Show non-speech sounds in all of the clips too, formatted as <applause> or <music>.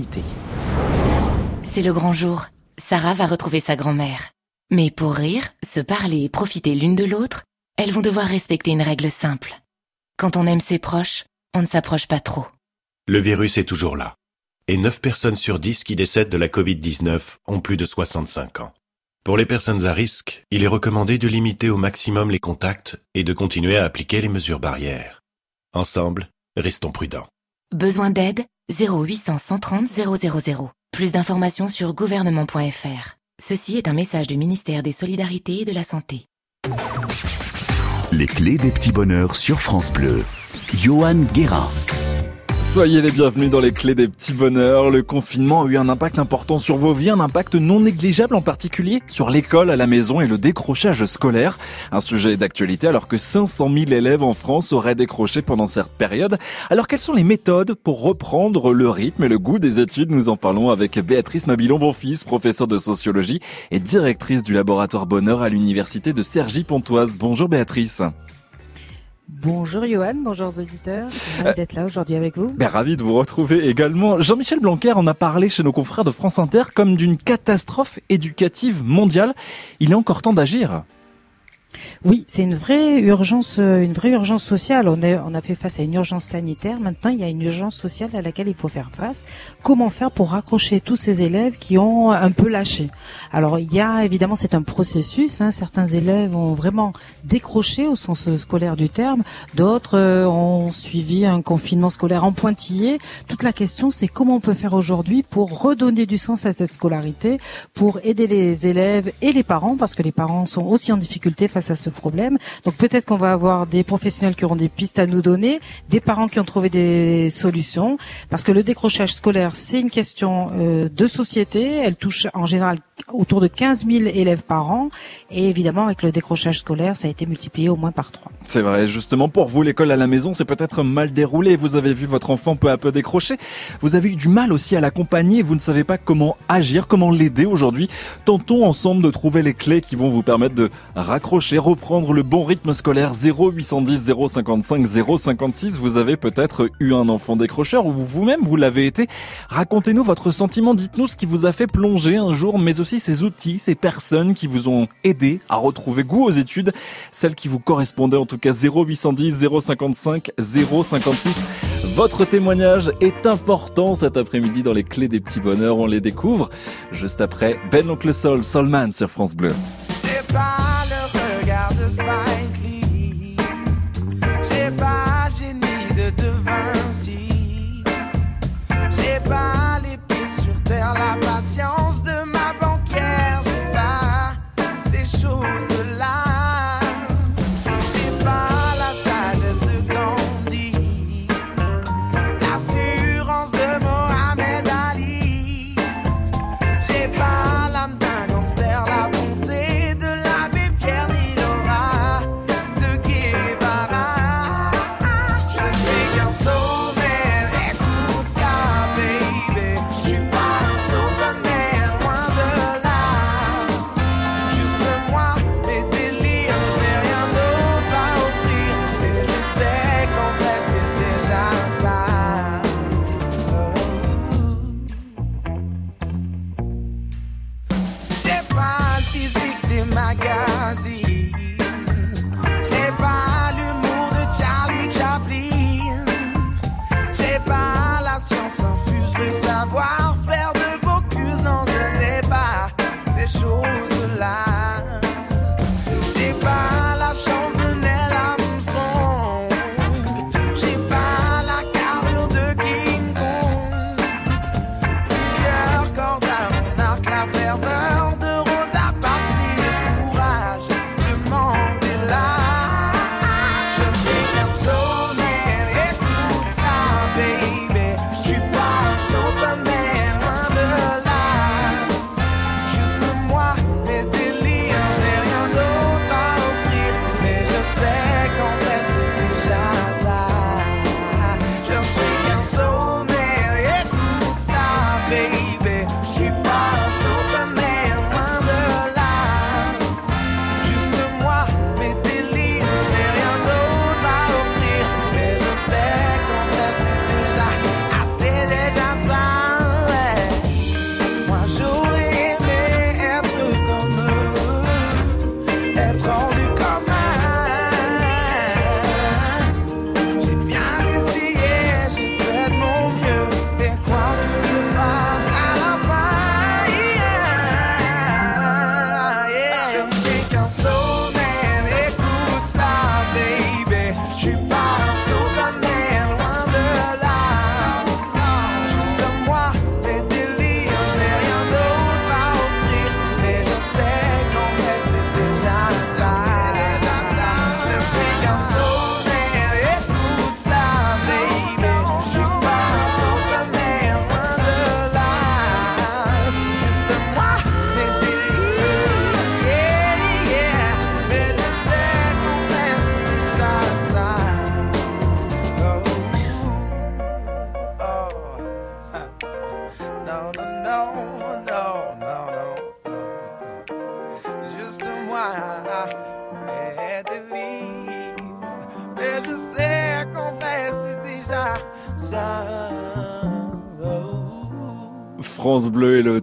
limité. C'est le grand jour. Sarah va retrouver sa grand-mère. Mais pour rire, se parler et profiter l'une de l'autre, elles vont devoir respecter une règle simple. Quand on aime ses proches, on ne s'approche pas trop. Le virus est toujours là. Et 9 personnes sur 10 qui décèdent de la Covid-19 ont plus de 65 ans. Pour les personnes à risque, il est recommandé de limiter au maximum les contacts et de continuer à appliquer les mesures barrières. Ensemble, restons prudents. Besoin d'aide? 0800 130 000. Plus d'informations sur gouvernement.fr. Ceci est un message du ministère des Solidarités et de la Santé. Les clés des petits bonheurs sur France Bleu. Johan Guérin. Soyez les bienvenus dans les clés des petits bonheurs. Le confinement a eu un impact important sur vos vies, un impact non négligeable en particulier sur l'école, à la maison et le décrochage scolaire. Un sujet d'actualité alors que 500 000 élèves en France auraient décroché pendant cette période. Alors quelles sont les méthodes pour reprendre le rythme et le goût des études? Nous en parlons avec Béatrice Mabilon-Bonfils, professeure de sociologie et directrice du laboratoire bonheur à l'université de Cergy-Pontoise. Bonjour Béatrice. Bonjour Johan, bonjour aux auditeurs. Ravi Euh, d'être là aujourd'hui avec vous. Ben, ravi de vous retrouver également. Jean-Michel Blanquer en a parlé chez nos confrères de France Inter comme d'une catastrophe éducative mondiale. Il est encore temps d'agir. Oui, c'est une vraie urgence, euh, une vraie urgence sociale. On, est, on a fait face à une urgence sanitaire. Maintenant, il y a une urgence sociale à laquelle il faut faire face. Comment faire pour raccrocher tous ces élèves qui ont un peu lâché? Alors, il y a évidemment, c'est un processus. Hein. Certains élèves ont vraiment décroché au sens euh, scolaire du terme. D'autres euh, ont suivi un confinement scolaire en pointillé. Toute la question, c'est comment on peut faire aujourd'hui pour redonner du sens à cette scolarité, pour aider les élèves et les parents, parce que les parents sont aussi en difficulté à ce problème. Donc peut-être qu'on va avoir des professionnels qui auront des pistes à nous donner, des parents qui ont trouvé des solutions, parce que le décrochage scolaire, c'est une question euh, de société. Elle touche en général autour de 15 000 élèves par an, et évidemment avec le décrochage scolaire, ça a été multiplié au moins par trois. C'est vrai, justement, pour vous, l'école à la maison, c'est peut-être mal déroulé. Vous avez vu votre enfant peu à peu décrocher. Vous avez eu du mal aussi à l'accompagner. Vous ne savez pas comment agir, comment l'aider aujourd'hui. Tentons ensemble de trouver les clés qui vont vous permettre de raccrocher, reprendre le bon rythme scolaire 0810 055 056. Vous avez peut-être eu un enfant décrocheur ou vous-même vous l'avez été. Racontez-nous votre sentiment. Dites-nous ce qui vous a fait plonger un jour, mais aussi ces outils, ces personnes qui vous ont aidé à retrouver goût aux études, celles qui vous correspondaient en tout cas 0810 055 056. Votre témoignage est important cet après-midi dans les clés des petits bonheurs. On les découvre juste après Ben Oncle Sol, Solman sur France Bleu.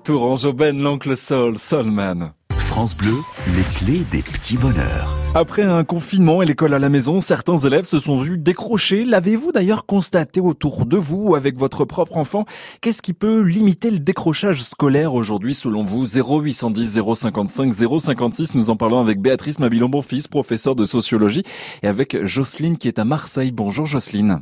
L'oncle Sol, Solman. France Bleu, les clés des petits bonheurs. Après un confinement et l'école à la maison, certains élèves se sont vus décrocher. L'avez-vous d'ailleurs constaté autour de vous ou avec votre propre enfant? Qu'est-ce qui peut limiter le décrochage scolaire aujourd'hui selon vous? 0810 055 056, nous en parlons avec Béatrice Mabilon-Bonfils, professeure de sociologie, et avec Jocelyne qui est à Marseille. Bonjour Jocelyne.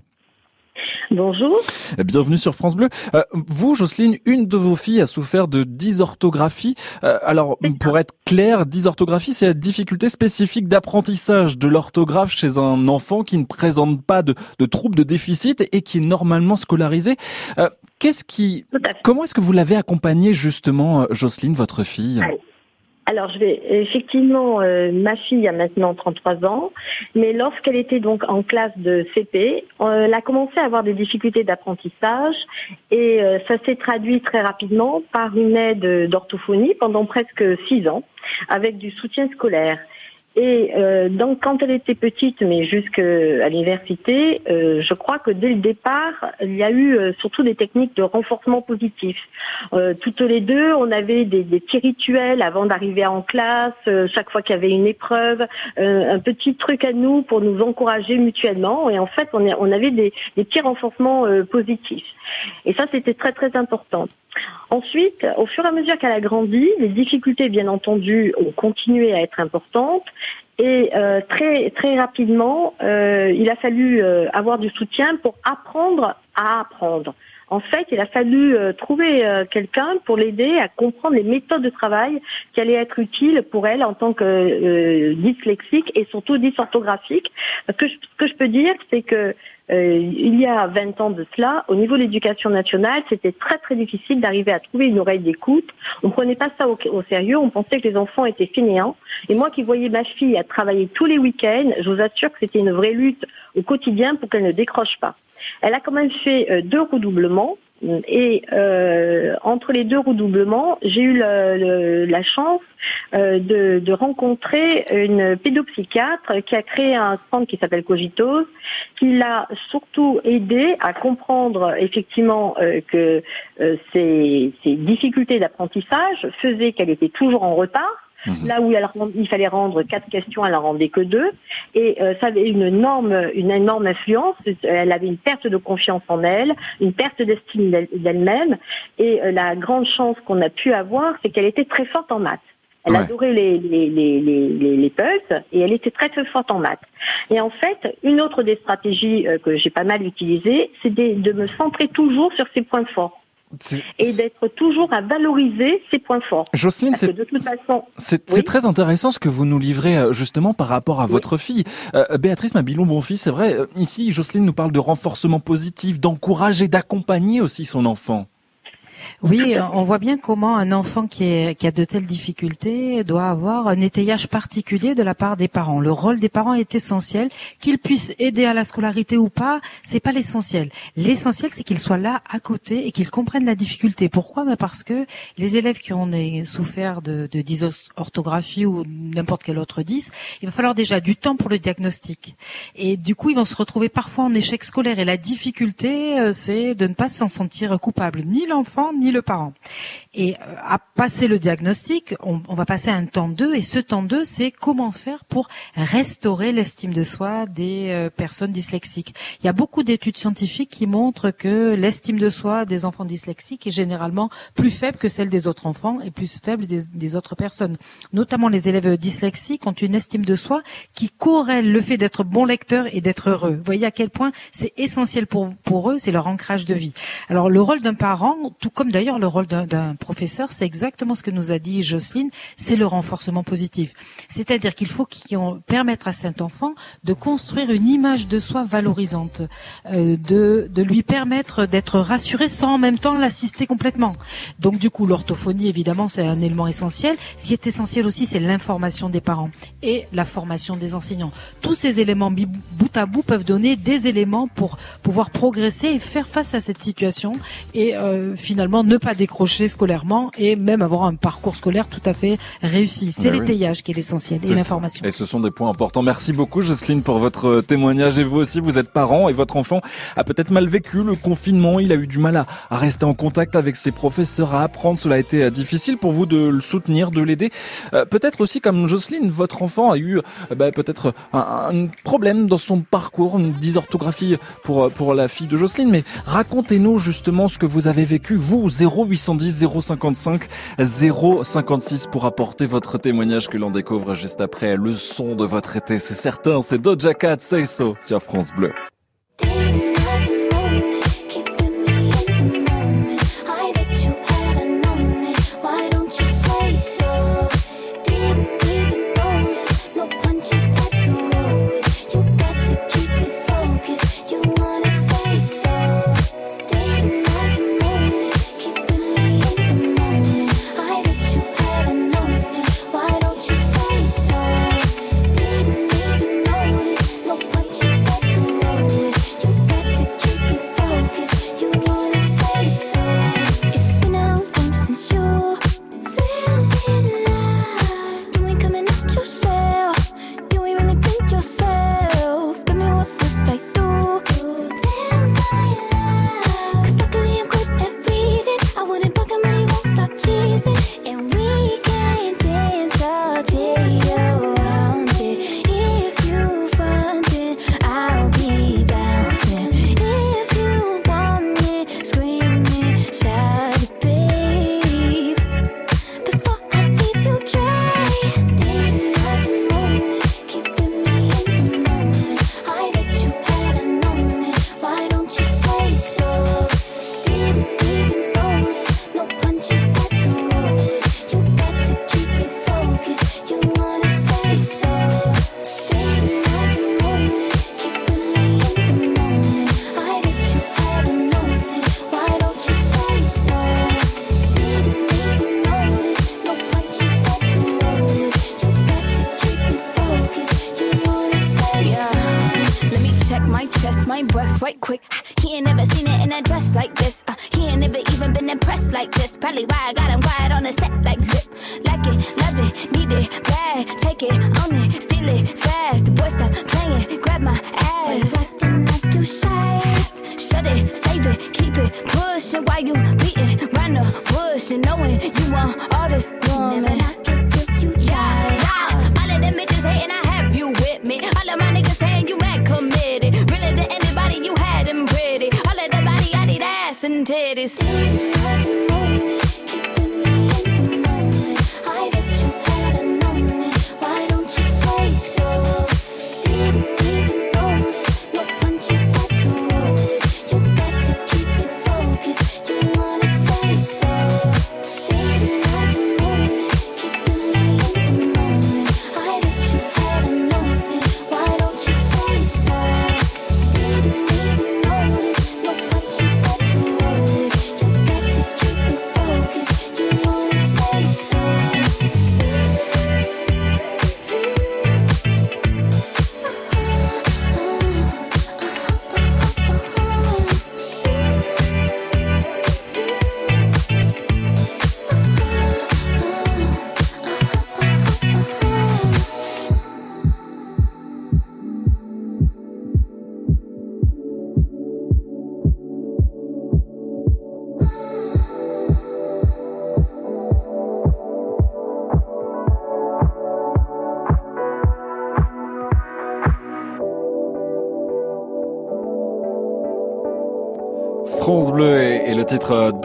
Bonjour. Bienvenue sur France Bleu. Euh, vous, Jocelyne, une de vos filles a souffert de dysorthographie. Euh, alors, pour être clair, dysorthographie, c'est la difficulté spécifique d'apprentissage de l'orthographe chez un enfant qui ne présente pas de, de troubles de déficit et qui est normalement scolarisé. Euh, qu'est-ce qui, comment est-ce que vous l'avez accompagnée justement, Jocelyne, votre fille? Alors, je vais effectivement, euh, ma fille a maintenant 33 ans, mais lorsqu'elle était donc en classe de CP, euh, elle a commencé à avoir des difficultés d'apprentissage et euh, ça s'est traduit très rapidement par une aide d'orthophonie pendant presque six ans avec du soutien scolaire. Et euh, donc, quand elle était petite, mais jusqu'à l'université, euh, je crois que dès le départ, il y a eu euh, surtout des techniques de renforcement positif. Toutes les deux, on avait des, petits rituels avant d'arriver en classe, chaque fois qu'il y avait une épreuve, un petit truc à nous pour nous encourager mutuellement. Et en fait, on, avait des petits renforcements positifs. Et ça, c'était très très important. Ensuite, au fur et à mesure qu'elle a grandi, les difficultés, bien entendu, ont continué à être importantes. Et euh, très très rapidement, euh, il a fallu euh, avoir du soutien pour apprendre à apprendre. En fait, il a fallu euh, trouver euh, quelqu'un pour l'aider à comprendre les méthodes de travail qui allaient être utiles pour elle en tant que euh, dyslexique et surtout dysorthographique. Que ce que je peux dire, c'est que euh, il y a 20 ans de cela, au niveau de l'éducation nationale, c'était très très difficile d'arriver à trouver une oreille d'écoute. On prenait pas ça au, sérieux, on pensait que les enfants étaient fainéants. Et moi qui voyais ma fille à travailler tous les week-ends, je vous assure que c'était une vraie lutte au quotidien pour qu'elle ne décroche pas. Elle a quand même fait euh, deux redoublements. Et euh, entre les deux redoublements, j'ai eu la chance euh, de, rencontrer une pédopsychiatre qui a créé un centre qui s'appelle Cogitos, qui l'a surtout aidé à comprendre effectivement euh, que ces, ces difficultés d'apprentissage faisaient qu'elle était toujours en retard Mmh. Là où il fallait rendre quatre questions, elle en rendait que deux. Et euh, ça avait une énorme, une énorme influence. Elle avait une perte de confiance en elle, une perte d'estime d'elle-même. Et euh, la grande chance qu'on a pu avoir, c'est qu'elle était très forte en maths. Elle ouais. adorait les, les, les, les, les puzzles et elle était très très forte en maths. Et en fait, une autre des stratégies euh, que j'ai pas mal utilisées, c'est de, de me centrer toujours sur ses points forts et d'être toujours à valoriser ses points forts. Jocelyne, c'est oui. très intéressant ce que vous nous livrez euh, justement par rapport à oui. votre fille. Euh, Béatrice Mabilon-Bonfils, c'est vrai, euh, ici Jocelyne nous parle de renforcement positif, d'encourager, d'accompagner aussi son enfant. Oui, on voit bien comment un enfant qui, est, qui, a de telles difficultés doit avoir un étayage particulier de la part des parents. Le rôle des parents est essentiel. Qu'ils puissent aider à la scolarité ou pas, c'est pas l'essentiel. L'essentiel, c'est qu'ils soient là à côté et qu'ils comprennent la difficulté. Pourquoi? Ben Parce que les élèves qui ont souffert de, de dysorthographie ou n'importe quel autre dys, il va falloir déjà du temps pour le diagnostic. Et du coup, ils vont se retrouver parfois en échec scolaire. Et la difficulté, euh, c'est de ne pas s'en sentir coupable, ni l'enfant ni le parent. Et euh, à passer le diagnostic, on, on va passer un temps 2 et ce temps 2, c'est comment faire pour restaurer l'estime de soi des euh, personnes dyslexiques. Il y a beaucoup d'études scientifiques qui montrent que l'estime de soi des enfants dyslexiques est généralement plus faible que celle des autres enfants et plus faible des, des autres personnes. Notamment les élèves dyslexiques ont une estime de soi qui corrèle le fait d'être bon lecteur et d'être heureux. Vous voyez à quel point c'est essentiel pour, pour eux, c'est leur ancrage de vie. Alors le rôle d'un parent, tout comme d'ailleurs le rôle d'un professeur, c'est exactement ce que nous a dit Jocelyne, c'est le renforcement positif. C'est-à-dire qu'il faut qu'on permettre à cet enfant de construire une image de soi valorisante, euh, de, de lui permettre d'être rassuré sans en même temps l'assister complètement. Donc du coup, l'orthophonie, évidemment, c'est un élément essentiel. Ce qui est essentiel aussi, c'est l'information des parents et la formation des enseignants. Tous ces éléments bout à bout peuvent donner des éléments pour pouvoir progresser et faire face à cette situation et euh, finalement finalement ne pas décrocher scolairement et même avoir un parcours scolaire tout à fait réussi. C'est oui. l'étayage qui est l'essentiel et l'information. Et ce sont des points importants. Merci beaucoup Jocelyne pour votre témoignage. Et vous aussi, vous êtes parent et votre enfant a peut-être mal vécu le confinement. Il a eu du mal à, à rester en contact avec ses professeurs, à apprendre. Cela a été euh, difficile pour vous de le soutenir, de l'aider. Euh, peut-être aussi comme Jocelyne, votre enfant a eu euh, bah, peut-être un, un problème dans son parcours, une dysorthographie pour, euh, pour la fille de Jocelyne. Mais racontez-nous justement ce que vous avez vécu, vous, 0810 055 056 pour apporter votre témoignage que l'on découvre juste après le son de votre été. C'est certain, c'est Doja Cat, Say So sur France Bleu.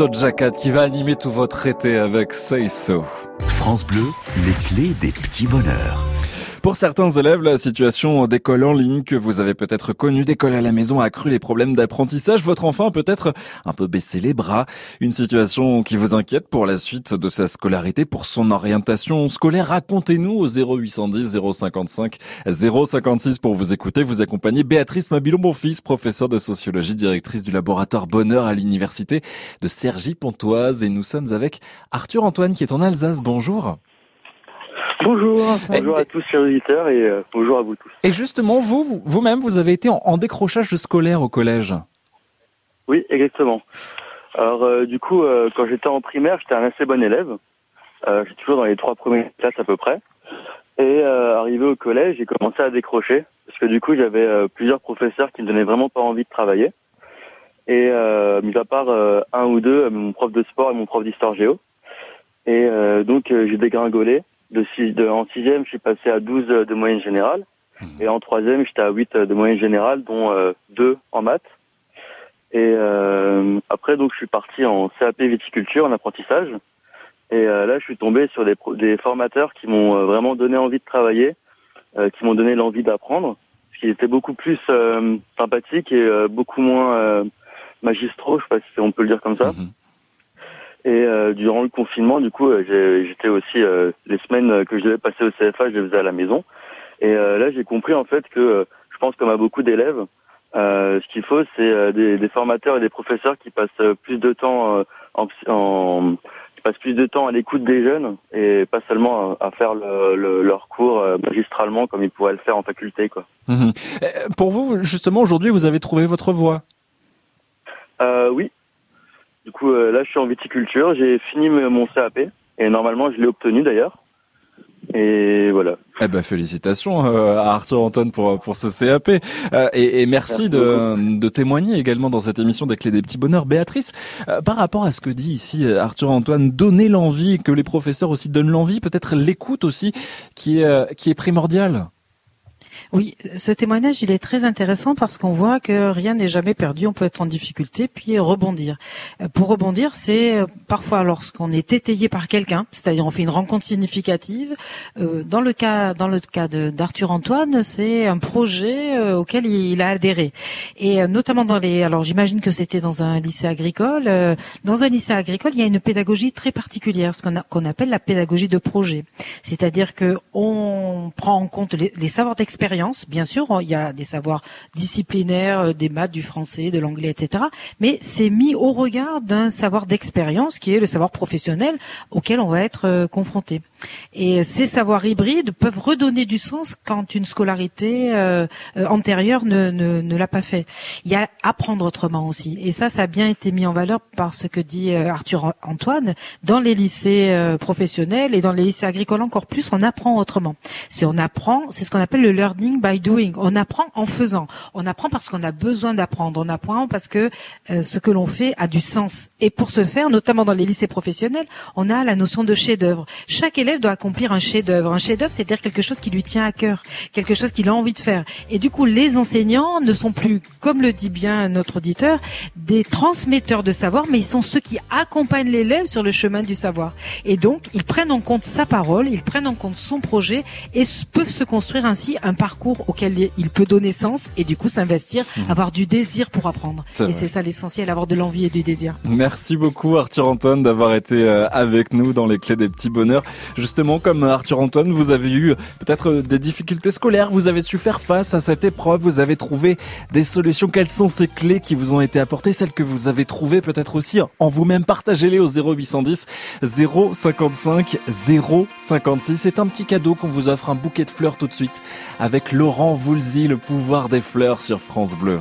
Cat qui va animer tout votre été avec Say So. France Bleu, les clés des petits bonheurs. Pour certains élèves, la situation d'école en ligne que vous avez peut-être connue, d'école à la maison, a accru les problèmes d'apprentissage. Votre enfant a peut-être un peu baissé les bras. Une situation qui vous inquiète pour la suite de sa scolarité, pour son orientation scolaire. Racontez-nous au 0810 055 056 pour vous écouter. Vous accompagnez Béatrice Mabilon-Bonfils, professeure de sociologie, directrice du laboratoire Bonheur à l'université de Cergy-Pontoise. Et nous sommes avec Arthur Antoine qui est en Alsace. Bonjour. Bonjour, bonjour à tous chers auditeurs et euh, bonjour à vous tous. Et justement, vous, vous- vous-même, vous avez été en, en décrochage scolaire au collège. Oui, exactement. Alors euh, du coup, euh, quand j'étais en primaire, j'étais un assez bon élève. Euh, j'étais toujours dans les trois premières classes à peu près. Et euh, arrivé au collège, j'ai commencé à décrocher parce que du coup, j'avais euh, plusieurs professeurs qui me donnaient vraiment pas envie de travailler. Et euh, mis à part euh, un ou deux, mon prof de sport et mon prof d'histoire géo. Et euh, donc j'ai dégringolé. De six, de, en sixième, je suis passé à 12 de moyenne générale. Et en troisième, j'étais à 8 de moyenne générale, dont euh, 2 en maths. Et euh, après, donc, je suis parti en CAP viticulture, en apprentissage. Et euh, là, je suis tombé sur des, pro- des formateurs qui m'ont euh, vraiment donné envie de travailler, euh, qui m'ont donné l'envie d'apprendre, ce qui était beaucoup plus euh, sympathique et euh, beaucoup moins euh, magistraux, je sais pas si on peut le dire comme ça. Et euh, durant le confinement, du coup, euh, j'étais aussi euh, les semaines que je devais passer au CFA, je les faisais à la maison. Et euh, là, j'ai compris en fait que, je pense comme à beaucoup d'élèves, euh, ce qu'il faut, c'est euh, des, des formateurs et des professeurs qui passent plus de temps euh, en, en qui passent plus de temps à l'écoute des jeunes et pas seulement à, à faire le, le- leur cours magistralement comme ils pourraient le faire en faculté, quoi. Mhm. Pour vous, justement, aujourd'hui, vous avez trouvé votre voie? Euh, oui. Du coup, euh, là, je suis en viticulture. J'ai fini mon CAP et normalement, je l'ai obtenu d'ailleurs. Et voilà. Eh ben félicitations euh, à Arthur Antoine pour pour ce CAP Euh, et, et merci, Merci de, de témoigner également dans cette émission des clés des petits bonheurs. Béatrice, euh, par rapport à ce que dit ici euh, Arthur Antoine, donner l'envie, que les professeurs aussi donnent l'envie, peut-être l'écoute aussi qui est euh, qui est primordiale. Oui, ce témoignage, il est très intéressant parce qu'on voit que rien n'est jamais perdu. On peut être en difficulté puis rebondir. Euh, Pour rebondir, c'est euh, parfois lorsqu'on est étayé par quelqu'un, c'est-à-dire on fait une rencontre significative. Euh, Dans le cas, dans le cas d'Arthur Antoine, c'est un projet auquel il, a adhéré. Et notamment dans les, alors j'imagine que c'était dans un lycée agricole. Dans un lycée agricole, il y a une pédagogie très particulière, ce qu'on appelle la pédagogie de projet. C'est-à-dire que on prend en compte les, les savoirs d'expérience. Bien sûr, il y a des savoirs disciplinaires, euh, des maths, du français, de l'anglais, etc. Mais c'est mis au regard d'un savoir d'expérience qui est le savoir professionnel auquel on va être euh, confronté. Et ces savoirs hybrides peuvent redonner du sens quand une scolarité euh, euh, antérieure ne, ne, ne l'a pas fait. Il y a apprendre autrement aussi. Et ça, ça a bien été mis en valeur par ce que dit euh, Arthur Antoine. Dans les lycées euh, professionnels et dans les lycées agricoles encore plus, on apprend autrement. Si on apprend, c'est ce qu'on appelle le learning by doing. On apprend en faisant. On apprend parce qu'on a besoin d'apprendre. On apprend parce que euh, ce que l'on fait a du sens. Et pour ce faire, notamment dans les lycées professionnels, on a la notion de chef-d'œuvre. Chaque doit accomplir un chef-d'œuvre. Un chef-d'œuvre, c'est-à-dire quelque chose qui lui tient à cœur, quelque chose qu'il a envie de faire. Et du coup, les enseignants ne sont plus, comme le dit bien notre auditeur, des transmetteurs de savoir, mais ils sont ceux qui accompagnent l'élève sur le chemin du savoir. Et donc, ils prennent en compte sa parole, ils prennent en compte son projet et peuvent se construire ainsi un parcours auquel il peut donner sens et du coup s'investir, avoir du désir pour apprendre. Et c'est ça l'essentiel, avoir de l'envie et du désir. Merci beaucoup Arthur Antoine d'avoir été euh, avec nous dans les clés des petits bonheurs. Justement, comme Arthur Antoine, vous avez eu peut-être euh, des difficultés scolaires, vous avez su faire face à cette épreuve, vous avez trouvé des solutions. Quelles sont ces clés qui vous ont été apportées, celles que vous avez trouvées peut-être aussi en vous-même? Partagez-les au 0810 055 056. C'est un petit cadeau qu'on vous offre, un bouquet de fleurs tout de suite avec Laurent Voulzy, le pouvoir des fleurs sur France Bleu.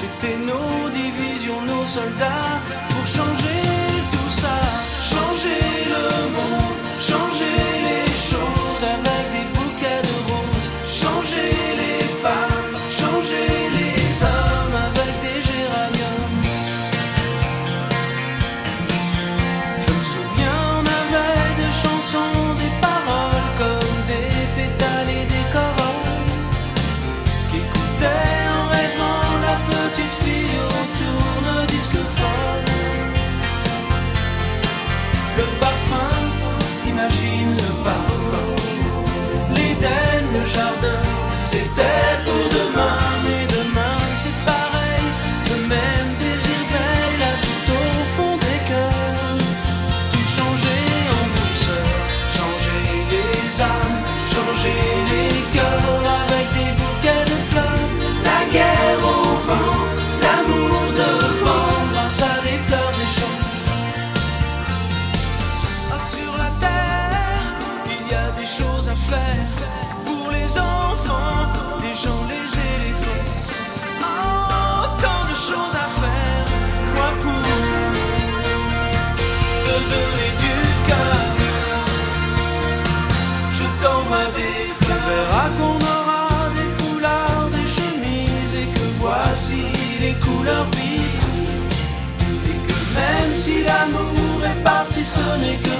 C'était nos divisions, nos soldats pour changer tout ça, changer le monde,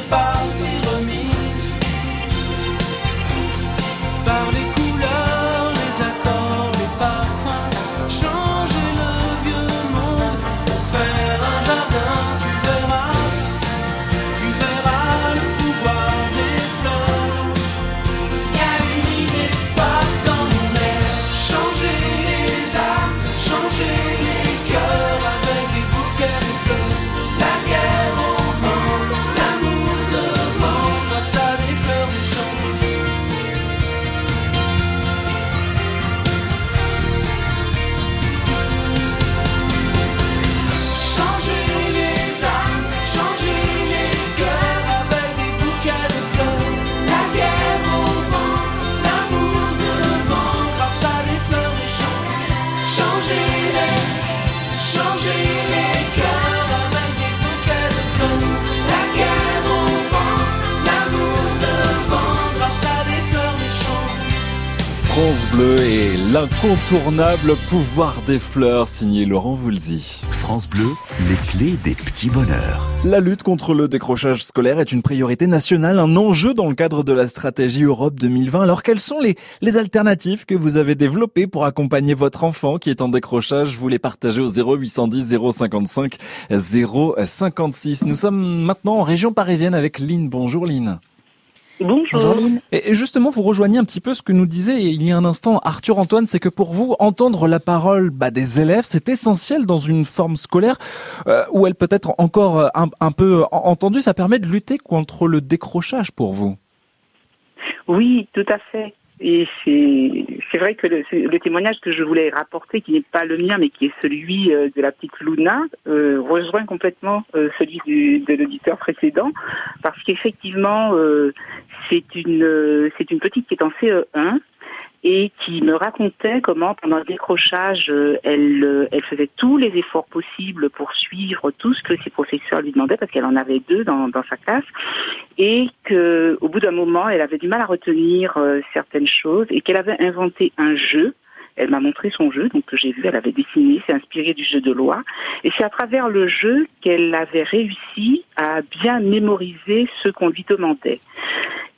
parti, Bleu et l'incontournable pouvoir des fleurs, signé Laurent Voulzy. France Bleu, les clés des petits bonheurs. La lutte contre le décrochage scolaire est une priorité nationale, un enjeu dans le cadre de la stratégie Europe 2020. Alors quelles sont les, les alternatives que vous avez développées pour accompagner votre enfant qui est en décrochage? Vous les partagez au 0810 055 056. Nous sommes maintenant en région parisienne avec Lynn. Bonjour Lynn. Bonjour. Et justement, vous rejoignez un petit peu ce que nous disait il y a un instant Arthur Antoine, c'est que pour vous, entendre la parole bah, des élèves, c'est essentiel dans une forme scolaire euh, où elle peut être encore euh, un, un peu en- entendue. Ça permet de lutter contre le décrochage pour vous. Oui, tout à fait. Et c'est vrai que le témoignage que je voulais rapporter, qui n'est pas le mien, mais qui est celui euh, de la petite Luna, euh, rejoint complètement euh, celui du, de l'auditeur précédent, parce qu'effectivement, euh, c'est une euh, c'est une petite qui est en CE1 et qui me racontait comment pendant le décrochage, euh, elle, euh, elle faisait tous les efforts possibles pour suivre tout ce que ses professeurs lui demandaient, parce qu'elle en avait deux dans, sa classe, et que au bout d'un moment, elle avait du mal à retenir euh, certaines choses, et qu'elle avait inventé un jeu. Elle m'a montré son jeu, donc que j'ai vu, elle avait dessiné, c'est inspiré du jeu de loi, et c'est à travers le jeu qu'elle avait réussi à bien mémoriser ce qu'on lui demandait.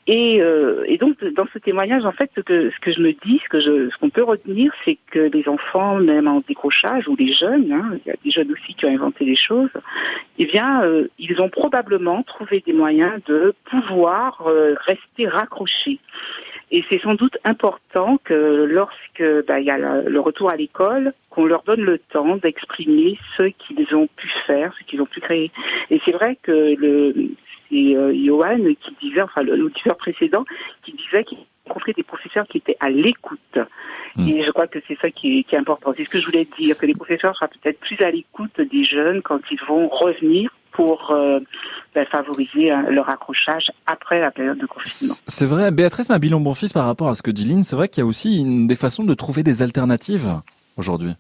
Et, euh, et donc dans ce témoignage, en fait, ce que, ce que je me dis, ce que ce qu'on peut retenir, c'est que les enfants, même en décrochage ou les jeunes, hein, il y a des jeunes aussi qui ont inventé des choses, eh bien, euh, ils ont probablement trouvé des moyens de pouvoir euh, rester raccrochés. Et c'est sans doute important que lorsque bah, il y a le, retour à l'école, qu'on leur donne le temps d'exprimer ce qu'ils ont pu faire, ce qu'ils ont pu créer. Et c'est vrai que le c'est euh, Johan qui disait, enfin l'auditeur précédent, qui disait qu'il rencontrait des professeurs qui étaient à l'écoute. Et je crois que c'est ça qui est, qui est important. C'est ce que je voulais dire, que les professeurs soient peut-être plus à l'écoute des jeunes quand ils vont revenir pour euh, ben, favoriser hein, leur accrochage après la période de confinement. C'est vrai, Béatrice Mabilon Bonfils, par rapport à ce que dit Lynn, c'est vrai qu'il y a aussi une, des façons de trouver des alternatives aujourd'hui.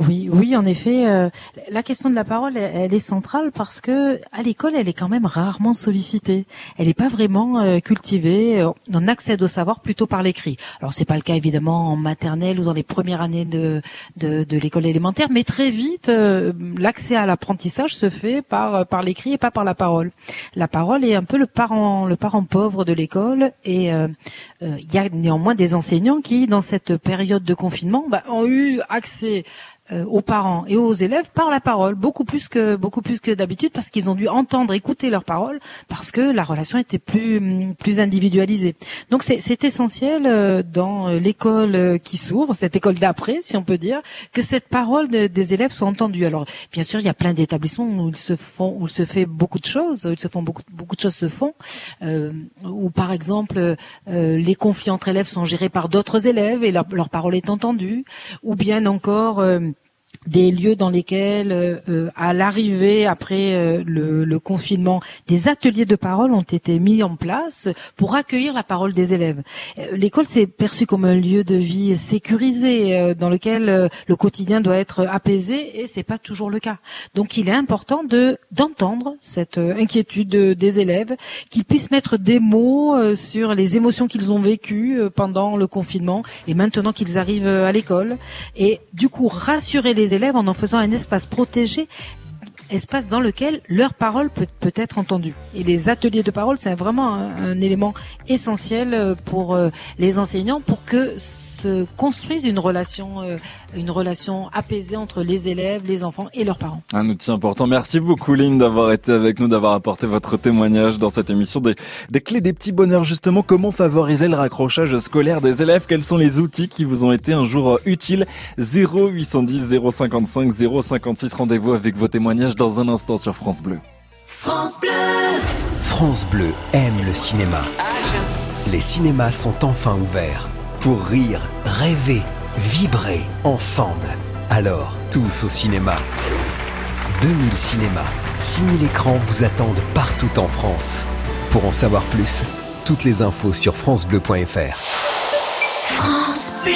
Oui, oui, en effet, euh, la question de la parole, elle, est centrale parce que à l'école, elle est quand même rarement sollicitée. Elle n'est pas vraiment euh, cultivée. Euh, On accède au savoir plutôt par l'écrit. Alors c'est pas le cas évidemment en maternelle ou dans les premières années de de, de l'école élémentaire, mais très vite, euh, l'accès à l'apprentissage se fait par par l'écrit et pas par la parole. La parole est un peu le parent le parent pauvre de l'école et euh, euh, il y a néanmoins des enseignants qui, dans cette période de confinement, bah, ont eu accès euh, aux parents et aux élèves par la parole, beaucoup plus que beaucoup plus que d'habitude, parce qu'ils ont dû entendre, écouter leurs paroles, parce que la relation était plus plus individualisée. Donc c'est essentiel euh, dans euh, l'école euh, qui s'ouvre, cette école d'après, si on peut dire, que cette parole de- des élèves soit entendue. Alors bien sûr, il y a plein d'établissements où ils se font, où il se fait beaucoup de choses, où ils se font beaucoup beaucoup de choses se font, euh, où par exemple euh, les conflits entre élèves sont gérés par d'autres élèves et leur, leur parole est entendue, ou bien encore euh, des lieux dans lesquels, euh, euh, à l'arrivée après euh, le, le confinement, des ateliers de parole ont été mis en place pour accueillir la parole des élèves. Euh, L'école s'est perçue comme un lieu de vie sécurisé euh, dans lequel le quotidien doit être apaisé et c'est pas toujours le cas. Donc il est important de d'entendre cette inquiétude de- des élèves, qu'ils puissent mettre des mots sur les émotions qu'ils ont vécues pendant le confinement et maintenant qu'ils arrivent à l'école et du coup rassurer les élèves en en faisant un espace protégé espace dans lequel leur parole peut, peut être entendue. Et les ateliers de parole, c'est vraiment un, élément essentiel euh, pour euh, les enseignants pour que se construise une relation, euh, une relation apaisée entre les élèves, les enfants et leurs parents. Un outil important. Merci beaucoup, Lynn, d'avoir été avec nous, d'avoir apporté votre témoignage dans cette émission des, des clés des petits bonheurs. Justement, comment favoriser le raccrochage scolaire des élèves? Quels sont les outils qui vous ont été un jour utiles? 0810 055 056. Rendez-vous avec vos témoignages dans un instant sur France Bleu. France Bleu. France Bleu aime le cinéma. Les cinémas sont enfin ouverts pour rire, rêver, vibrer ensemble. Alors, tous au cinéma. 2000 cinémas, 6000 écrans vous attendent partout en France. Pour en savoir plus, toutes les infos sur francebleu.fr. France Bleu.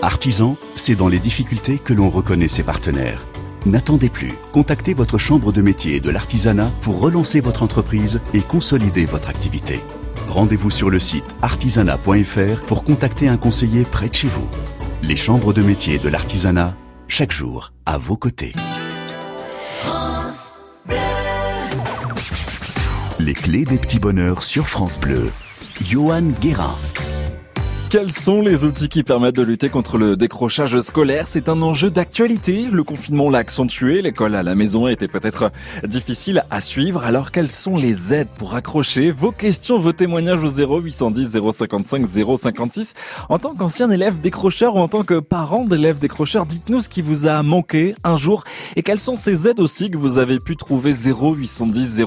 Artisan, c'est dans les difficultés que l'on reconnaît ses partenaires. N'attendez plus. Contactez votre chambre de métier de l'artisanat pour relancer votre entreprise et consolider votre activité. Rendez-vous sur le site artisanat.fr pour contacter un conseiller près de chez vous. Les chambres de métier de l'artisanat, chaque jour, à vos côtés. Les clés des petits bonheurs sur France Bleu. Johan Guérin. Quels sont les outils qui permettent de lutter contre le décrochage scolaire? C'est un enjeu d'actualité. Le confinement l'a accentué. L'école à la maison était peut-être difficile à suivre. Alors quelles sont les aides pour accrocher? Vos questions, vos témoignages au 0810 055 056. En tant qu'ancien élève décrocheur ou en tant que parent d'élève décrocheur, dites-nous ce qui vous a manqué un jour et quelles sont ces aides aussi que vous avez pu trouver? 0810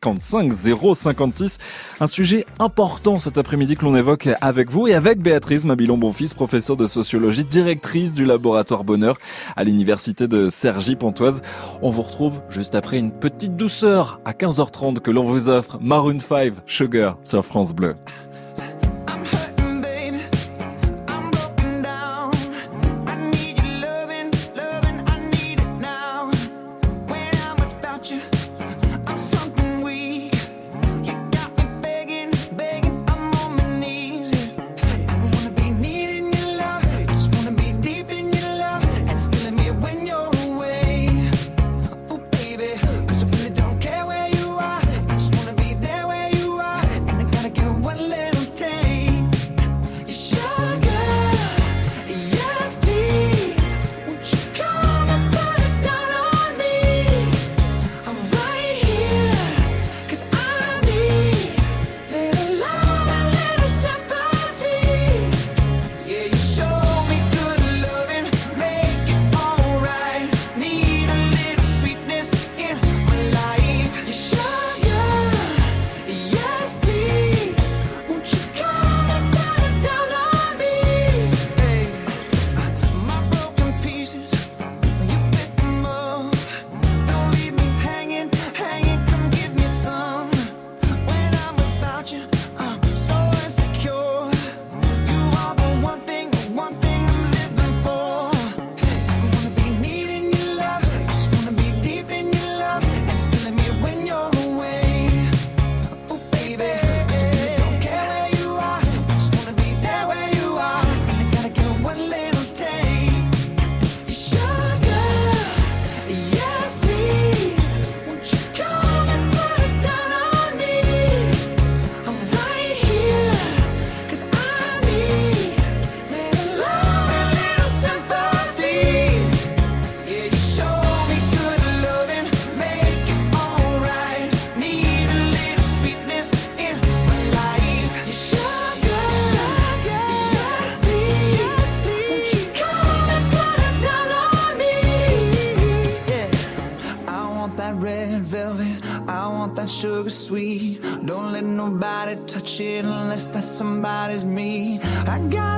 055 056. Un sujet important cet après-midi que l'on évoque avec vous et avec Béatrice Mabilon-Bonfils, professeure de sociologie, directrice du laboratoire Bonheur à l'université de Cergy-Pontoise. On vous retrouve juste après une petite douceur à 15h30 que l'on vous offre Maroon 5 Sugar sur France Bleu. shit unless that somebody's me. I got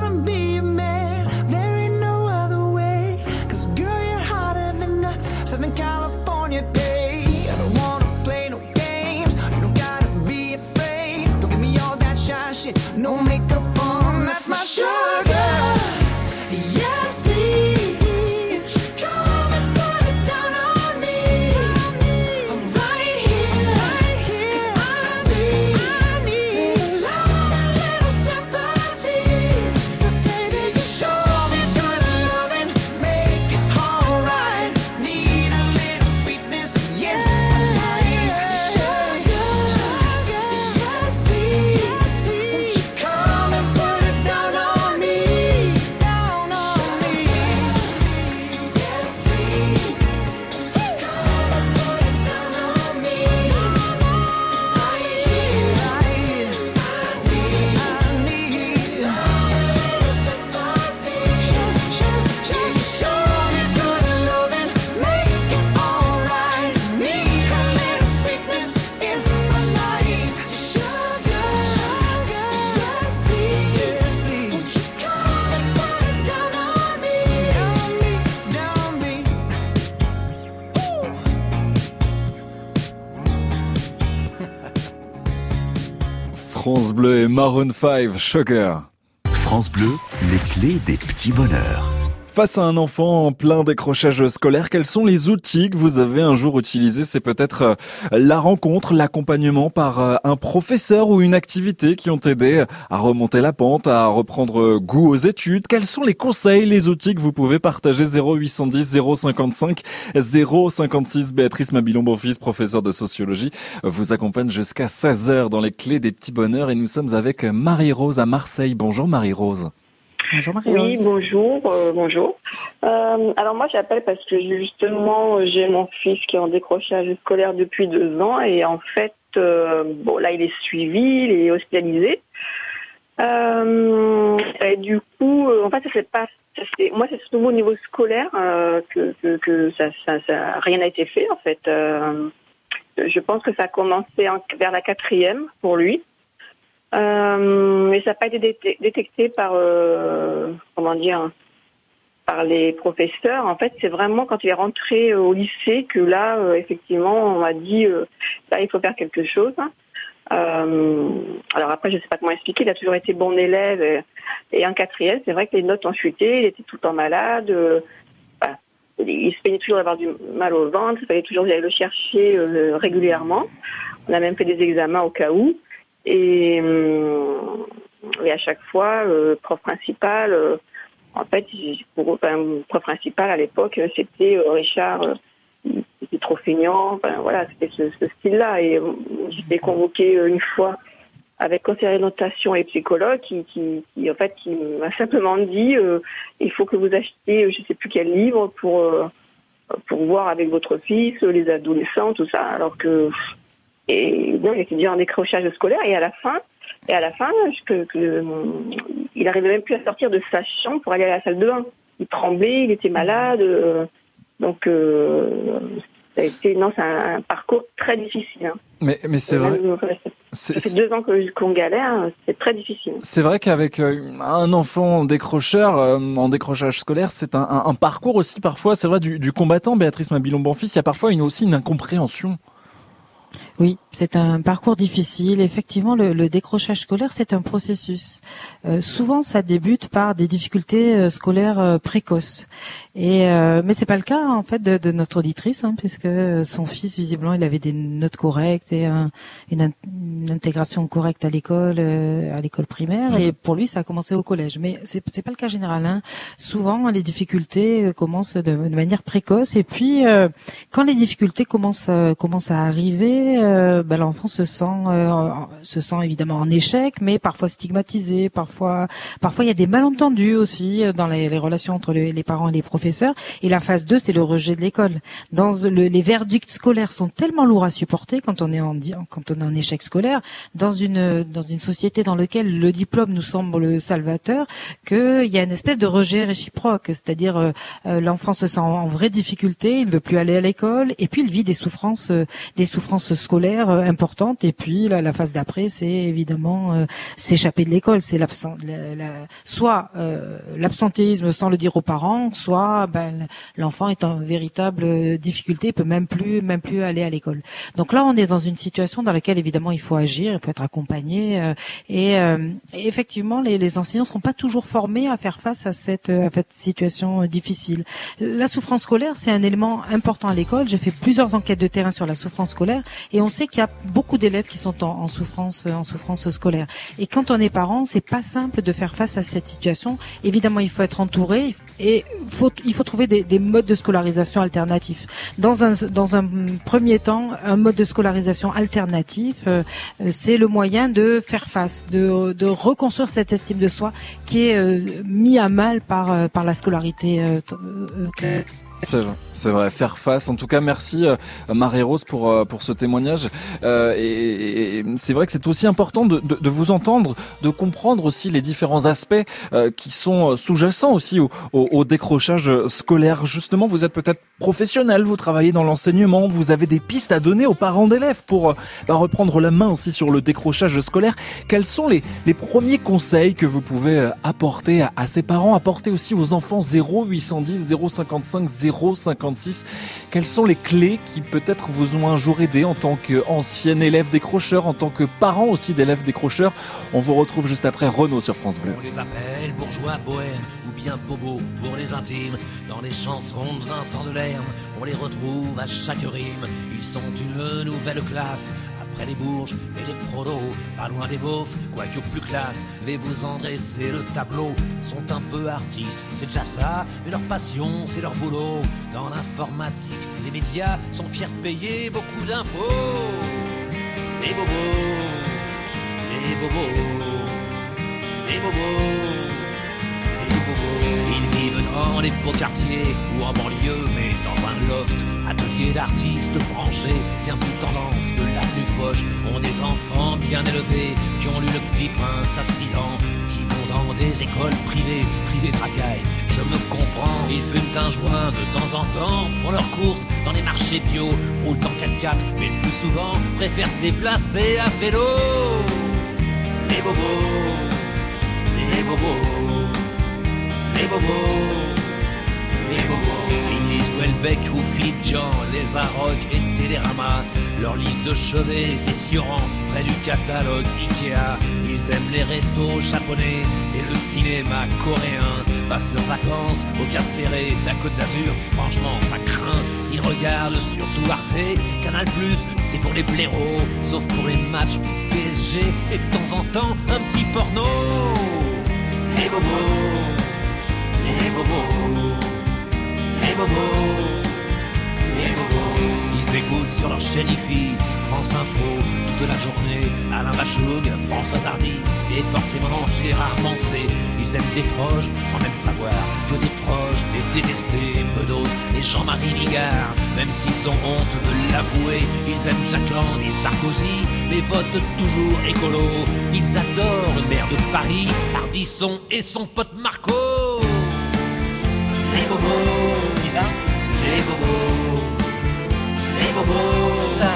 Maroon 5, Sugar. France Bleu, les clés des petits bonheurs. Face à un enfant en plein décrochage scolaire, quels sont les outils que vous avez un jour utilisés? C'est peut-être euh, la rencontre, l'accompagnement par euh, un professeur ou une activité qui ont aidé à remonter la pente, à reprendre goût aux études. Quels sont les conseils, les outils que vous pouvez partager? 0810 055 056 Béatrice Mabilon-Bonfils, professeure de sociologie, vous accompagne jusqu'à 16h dans les clés des petits bonheurs et nous sommes avec Marie-Rose à Marseille. Bonjour Marie-Rose. Bonjour Oui, bonjour, euh, bonjour. Euh, alors moi j'appelle parce que justement j'ai mon fils qui est en décrochage scolaire depuis deux ans et en fait euh, bon là il est suivi, il est hospitalisé. Euh, et du coup euh, en fait ça c'est pas moi c'est surtout au niveau scolaire euh, que, que, que ça, ça, ça- rien n'a été fait en fait. Je pense que ça a commencé en- vers la quatrième pour lui. Euh, mais ça n'a pas été déte- détecté par, euh, comment dire, par les professeurs. En fait, c'est vraiment quand il est rentré au lycée que là, euh, effectivement, on m'a dit, euh, là, il faut faire quelque chose. Euh, alors après, je ne sais pas comment expliquer. Il a toujours été bon élève et, en quatrième, c'est vrai que les notes ont chuté. Il était tout le temps malade. Il se plaignait toujours d'avoir du mal au ventre. Il fallait toujours aller le chercher régulièrement. On a même fait des examens au cas où. Et, hum, et à chaque fois, euh, prof principal, euh, en fait, pour eux, le prof principal à l'époque, c'était euh, Richard, il était trop feignant, voilà, c'était ce, ce style-là. Et euh, j'étais convoquée une fois avec conseiller de notation et psychologue qui, qui, qui, en fait, qui m'a simplement dit, euh, il faut que vous achetiez, je sais plus quel livre pour euh, pour voir avec votre fils, les adolescents, tout ça, alors que et non, il était déjà en décrochage scolaire et à la fin, et à la fin, je- que, que, il arrivait même plus à sortir de sa chambre pour aller à la salle de bain. Il tremblait, il était malade, euh, donc euh, ça a été non, c'est un, un parcours très difficile. hein. Mais, mais c'est vrai. Euh, C'est- Ça fait deux ans qu'on galère, c'est très difficile. C'est vrai qu'avec un enfant décrocheur, en décrochage scolaire, c'est un, un- un parcours aussi parfois, c'est vrai, du, du combattant, Béatrice Mabilon-Bonfils, il y a parfois une, aussi une incompréhension. Oui, c'est un parcours difficile. Effectivement, le, le décrochage scolaire, c'est un processus. Euh, souvent, ça débute par des difficultés euh, scolaires euh, précoces. Et euh, mais c'est pas le cas en fait de, de notre auditrice, hein, puisque son fils visiblement il avait des notes correctes et un- une, in- une intégration correcte à l'école, euh, à l'école primaire. Et pour lui, ça a commencé au collège. Mais c'est c'est pas le cas général. Hein. Souvent, les difficultés euh, commencent de, manière précoce. Et puis, euh, quand les difficultés commencent euh, commencent à arriver, euh, ben, l'enfant se sent euh, se sent évidemment en échec, mais parfois stigmatisé, parfois parfois il y a des malentendus aussi euh, dans les, les relations entre les, les parents et les professeurs. Et la phase 2, c'est le rejet de l'école. Dans le, les verdicts scolaires sont tellement lourds à supporter quand on est en quand on est en échec scolaire dans une dans une société dans laquelle le diplôme nous semble salvateur qu'il y a une espèce de rejet réciproque, c'est-à-dire euh, euh, l'enfant se sent en vraie difficulté, il veut plus aller à l'école et puis il vit des souffrances euh, des souffrances scolaires euh, importantes et puis la, la phase d'après c'est évidemment euh, s'échapper de l'école, c'est l'absent la- la- soit euh, l'absentéisme sans le dire aux parents, soit ben, l'enfant est en véritable euh, difficulté, peut même plus même plus aller à l'école. Donc là on est dans une situation dans laquelle évidemment il faut agir, il faut être accompagné euh, et, euh, et effectivement les, les enseignants seront pas toujours formés à faire face à cette à cette situation difficile. La souffrance scolaire c'est un élément important à l'école. J'ai fait plusieurs enquêtes de terrain sur la souffrance scolaire et on sait qu'il y a beaucoup d'élèves qui sont en, souffrance en souffrance scolaire. Et quand on est parent, c'est pas simple de faire face à cette situation. Évidemment, il faut être entouré et il faut trouver des, des modes de scolarisation alternatifs. Dans un, premier temps, un mode de scolarisation alternatif, euh, euh, c'est le moyen de faire face, de, reconstruire cette estime de soi qui est euh, mis à mal par, euh, la scolarité euh, euh. C'est vrai, faire face. En tout cas, merci euh, Marie-Rose pour euh, pour ce témoignage. Euh, et et c'est vrai que c'est aussi important de, de, de vous entendre, de comprendre aussi les différents aspects euh, qui sont sous-jacents aussi au, décrochage scolaire. Justement, vous êtes peut-être professionnel, vous travaillez dans l'enseignement, vous avez des pistes à donner aux parents d'élèves pour euh, bah, reprendre la main aussi sur le décrochage scolaire. Quels sont les, les premiers conseils que vous pouvez euh, apporter à, à ces parents, apporter aussi aux enfants? 0 810 055 056. Quelles sont les clés qui peut-être vous ont un jour aidé en tant qu'ancien élève décrocheur, en tant que parent aussi d'élèves décrocheurs On vous retrouve juste après Renault sur France Bleu. On les appelle bourgeois bohèmes ou bien bobos pour les intimes. Dans les chansons de Vincent Delerme, on les retrouve à chaque rime. Ils sont une nouvelle classe. Après les bourges et les prolos, pas loin des beaufs, quoique plus classe, mais vous en dressez le tableau. Sont un peu artistes, c'est déjà ça, mais leur passion, c'est leur boulot. Dans l'informatique, les médias sont fiers de payer beaucoup d'impôts. Les bobos, les bobos, les bobos, dans les beaux quartiers ou en banlieue, mais dans un loft. Atelier d'artistes branchés, bien plus tendance que l'avenue Foch. Ont des enfants bien élevés qui ont lu le petit prince à 6 ans, qui vont dans des écoles privées, privées racailles. Je me comprends, ils fument un joint de temps en temps, font leurs courses dans les marchés bio, roulent en 4x4, mais le plus souvent préfèrent se déplacer à vélo. Les bobos, les bobos, les bobos, les bobos. Ils ou Fidjan, les Arocs et Télérama. Leur livre de chevet, c'est Suran, près du catalogue Ikea. Ils aiment les restos japonais et le cinéma coréen. Passent leurs vacances au Cap Ferré, la Côte d'Azur, franchement ça craint. Ils regardent surtout Arte, Canal+, c'est pour les blaireaux, sauf pour les matchs PSG et de temps en temps un petit porno. Les bobos, les bobos, les bobos. Ils écoutent sur leur chaîne IFI, France Info, toute la journée, Alain Bachung, François Hardy et forcément Gérard Mancé. Ils aiment des proches sans même savoir que des proches les détester, Bedos et Jean-Marie Bigard. Même s'ils ont honte de l'avouer, ils aiment Jacques et Sarkozy, mais votent toujours écolo. Ils adorent le maire de Paris, Ardisson et son pote Marco. Les bobos, les bobos, ça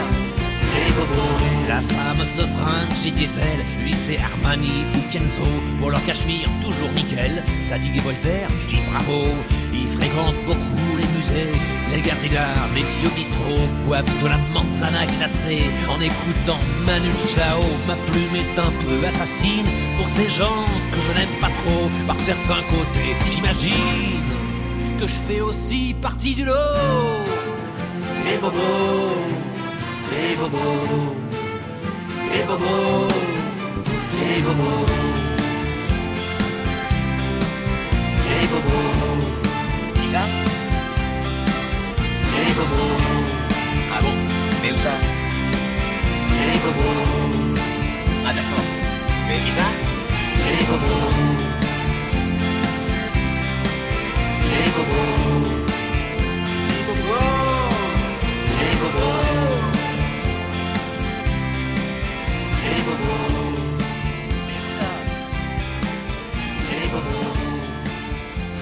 les bobos. La femme se fringue chez Diesel, lui c'est Armani ou Kenzo. Pour leur cachemire, toujours nickel. Zadig et Voltaire, je dis bravo. Ils fréquentent beaucoup les musées, les d'art, les vieux bistrots. Boivent de la manzana glacée en écoutant Manu Chao. Ma plume est un peu assassine pour ces gens que je n'aime pas trop. Par certains côtés, j'imagine que je fais aussi partie du lot. Les bobos, les bobos, les bobos, les bobos, les bobos. Qui ça? Les bobos. Ah bon? Mais où ça? Les bobos. Ah d'accord. Mais qui ça? Les bobos. Les bobos. Les bobos. Les bobos. Les ça Les bobos.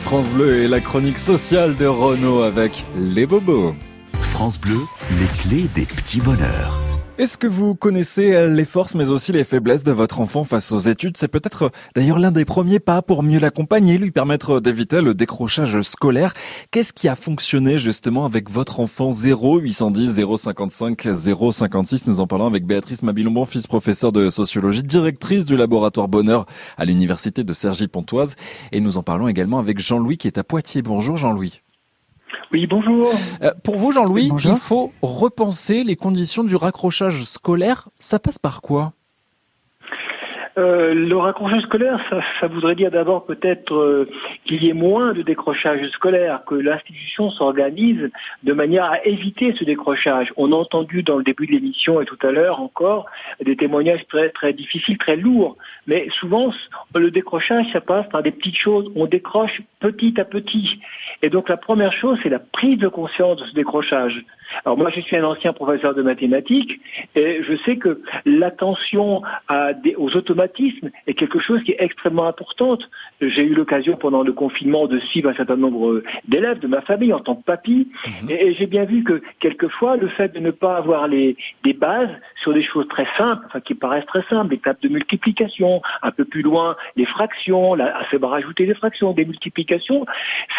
France Bleu et la chronique sociale de Renault avec les bobos. France Bleu, les clés des petits bonheurs. Est-ce que vous connaissez les forces mais aussi les faiblesses de votre enfant face aux études? C'est peut-être d'ailleurs l'un des premiers pas pour mieux l'accompagner, lui permettre d'éviter le décrochage scolaire. Qu'est-ce qui a fonctionné justement avec votre enfant? 0810 055 056 Nous en parlons avec Béatrice Mabilon, fils professeur de sociologie, directrice du laboratoire Bonheur à l'université de Cergy-Pontoise. Et nous en parlons également avec Jean-Louis qui est à Poitiers. Bonjour Jean-Louis. Oui, bonjour. Euh, pour vous, Jean-Louis, il faut repenser les conditions du raccrochage scolaire. Ça passe par quoi? Euh, le raccrochage scolaire, ça, ça voudrait dire d'abord peut-être euh, qu'il y ait moins de décrochage scolaire, que l'institution s'organise de manière à éviter ce décrochage. On a entendu dans le début de l'émission et tout à l'heure encore des témoignages très très difficiles, très lourds. Mais souvent, le décrochage, ça passe par des petites choses. On décroche petit à petit. Et donc la première chose, c'est la prise de conscience de ce décrochage. Alors moi, je suis un ancien professeur de mathématiques et je sais que l'attention aux automatismes est quelque chose qui est extrêmement importante. J'ai eu l'occasion pendant le confinement de suivre un certain nombre d'élèves de ma famille en tant que papy et, et j'ai bien vu que quelquefois le fait de ne pas avoir les des bases sur des choses très simples, enfin qui paraissent très simples, les tables de multiplication, un peu plus loin les fractions, là, à savoir rajouter des fractions, des multiplications,